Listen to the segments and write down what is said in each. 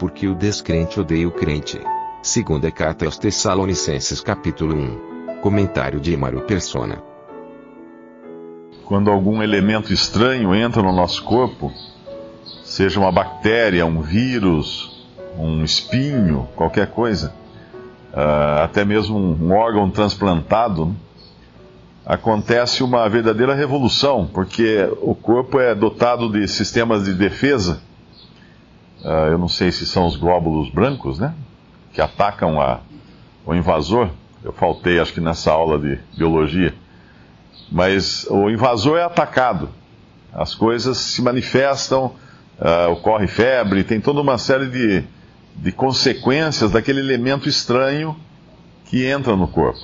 Porque o descrente odeia o crente. Segunda carta aos Tessalonicenses capítulo 1. Comentário de Emaro Persona. quando algum elemento estranho entra no nosso corpo, seja uma bactéria, um vírus, um espinho, qualquer coisa, uh, até mesmo um órgão transplantado, acontece uma verdadeira revolução, porque o corpo é dotado de sistemas de defesa. Uh, eu não sei se são os glóbulos brancos, né? Que atacam a, o invasor. Eu faltei, acho que nessa aula de biologia. Mas o invasor é atacado. As coisas se manifestam, uh, ocorre febre, tem toda uma série de, de consequências daquele elemento estranho que entra no corpo.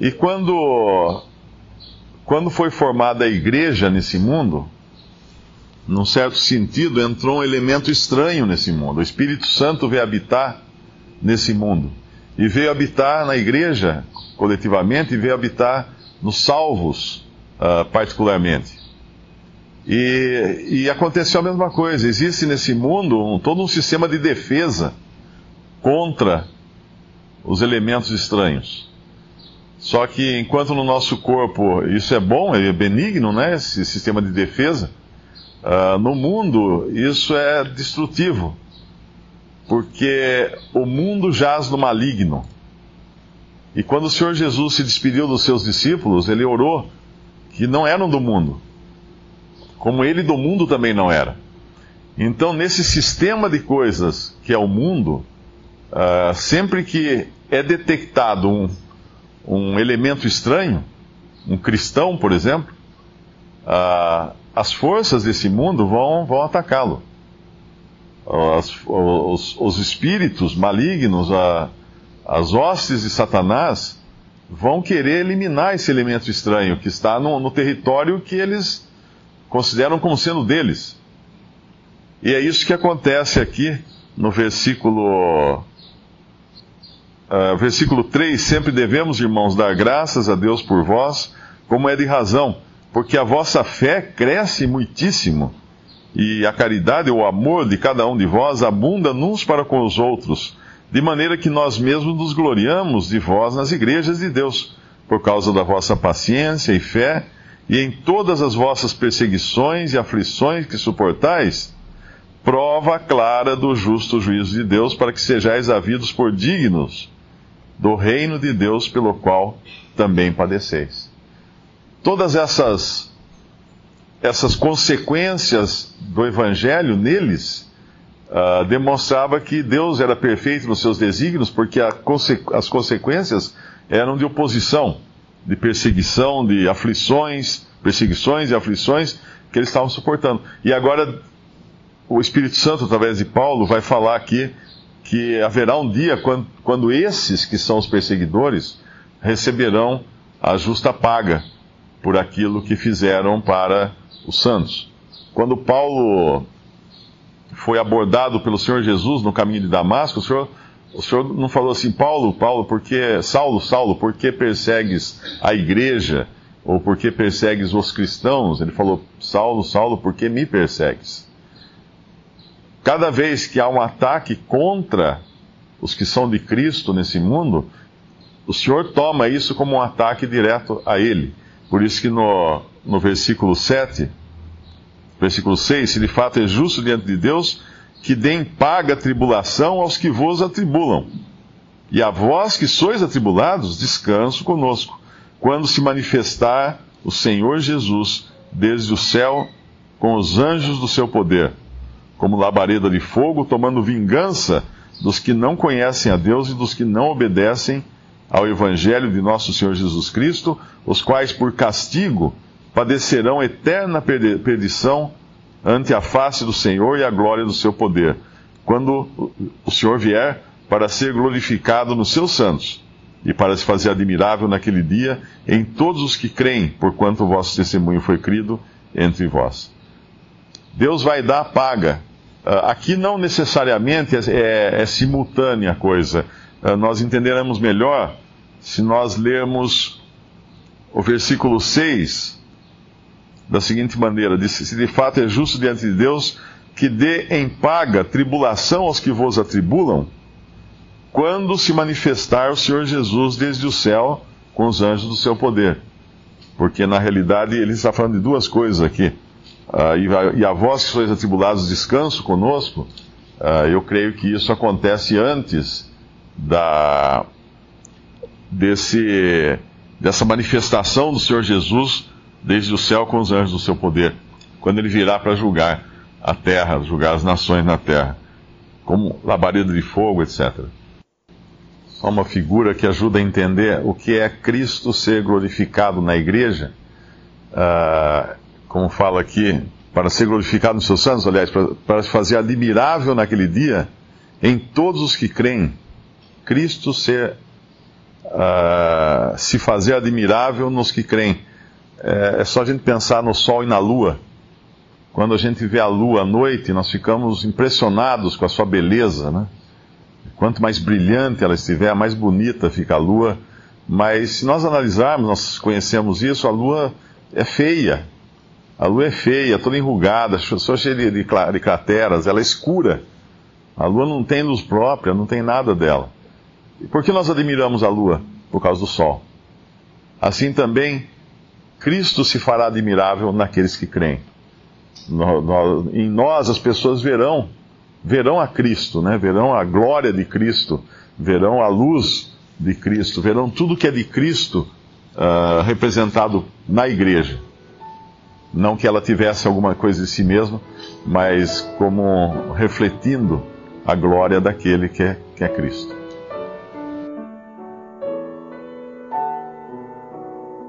E quando, quando foi formada a igreja nesse mundo, num certo sentido, entrou um elemento estranho nesse mundo. O Espírito Santo veio habitar nesse mundo. E veio habitar na igreja, coletivamente, e veio habitar nos salvos, uh, particularmente. E, e, aconteceu a mesma coisa. Existe nesse mundo um, todo um sistema de defesa contra os elementos estranhos. Só que enquanto no nosso corpo isso é bom, é benigno, né? Esse sistema de defesa, uh, no mundo isso é destrutivo. Porque o mundo jaz no maligno. E quando o Senhor Jesus se despediu dos seus discípulos, ele orou que não eram do mundo, como ele do mundo também não era. Então, nesse sistema de coisas que é o mundo, uh, sempre que é detectado um, um elemento estranho, um cristão, por exemplo, uh, as forças desse mundo vão, vão atacá-lo. Os, os, os, espíritos malignos, uh, as hostes de Satanás vão querer eliminar esse elemento estranho que está no, no território que eles consideram como sendo deles. E é isso que acontece aqui no versículo, uh, versículo 3: Sempre devemos, irmãos, dar graças a Deus por vós, como é de razão, porque a vossa fé cresce muitíssimo, e a caridade, o amor de cada um de vós abunda uns para com os outros de maneira que nós mesmos nos gloriamos de vós nas igrejas de Deus, por causa da vossa paciência e fé, e em todas as vossas perseguições e aflições que suportais, prova clara do justo juízo de Deus, para que sejais havidos por dignos do reino de Deus pelo qual também padeceis. Todas essas essas consequências do evangelho neles uh, demonstrava que Deus era perfeito nos seus desígnios, porque conse as consequências eram de oposição, de perseguição, de aflições, perseguições e aflições que eles estavam suportando. E agora o Espírito Santo, através de Paulo, vai falar aqui que haverá um dia quando, quando esses que são os perseguidores receberão a justa paga por aquilo que fizeram para os santos. Quando Paulo foi abordado pelo Senhor Jesus no caminho de Damasco, o Senhor, o Senhor não falou assim, Paulo, Paulo, porque Saulo, Saulo, por que persegues a igreja? Ou por que persegues os cristãos? Ele falou, Saulo, Saulo, por que me persegues? Cada vez que há um ataque contra os que são de Cristo nesse mundo, o Senhor toma isso como um ataque direto a ele. Por isso que no, no versículo 7, Versículo 6: Se de fato é justo diante de Deus, que deem paga tribulação aos que vos atribulam. E a vós que sois atribulados, descanso conosco, quando se manifestar o Senhor Jesus desde o céu com os anjos do seu poder, como labareda de fogo, tomando vingança dos que não conhecem a Deus e dos que não obedecem ao Evangelho de nosso Senhor Jesus Cristo, os quais por castigo padecerão eterna perdição ante a face do Senhor e a glória do seu poder, quando o Senhor vier para ser glorificado nos seus santos e para se fazer admirável naquele dia em todos os que creem, porquanto o vosso testemunho foi crido entre vós. Deus vai dar a paga. Uh, aqui não necessariamente é, é, é simultânea a coisa. Uh, nós entenderemos melhor se nós lermos o versículo 6 da seguinte maneira: disse, se de fato é justo diante de Deus que dê em paga tribulação aos que vos atribulam, quando se manifestar o Senhor Jesus desde o céu com os anjos do seu poder. Porque na realidade ele está falando de duas coisas aqui. Uh, e, a, e, a, vós que sois atribulados, descanso conosco. Uh, eu creio que isso acontece antes da, desse, dessa manifestação do Senhor Jesus desde o céu com os anjos do seu poder, quando ele virá para julgar a terra, julgar as nações na terra, como labareda de fogo, etc. Só uma figura que ajuda a entender o que é Cristo ser glorificado na igreja, uh, como fala aqui, para ser glorificado nos seus santos, aliás, para, para se fazer admirável naquele dia em todos os que creem. Cristo ser, uh, se fazer admirável nos que creem. É, é só a gente pensar no Sol e na Lua. Quando a gente vê a Lua à noite, nós ficamos impressionados com a sua beleza, né? Quanto mais brilhante ela estiver, mais bonita fica a Lua. Mas se nós analisarmos, nós conhecemos isso, a Lua é feia. A Lua é feia, toda enrugada, só cheia de, de, de crateras, ela é escura. A Lua não tem luz própria, não tem nada dela. Por que nós admiramos a Lua? Por causa do Sol. Assim também, Cristo se fará admirável naqueles que creem. No, no, em nós as pessoas verão, verão a Cristo, né? verão a glória de Cristo, verão a luz de Cristo, verão tudo que é de Cristo uh, representado na igreja. Não que ela tivesse alguma coisa de si mesma, mas como refletindo a glória daquele que é, que é Cristo.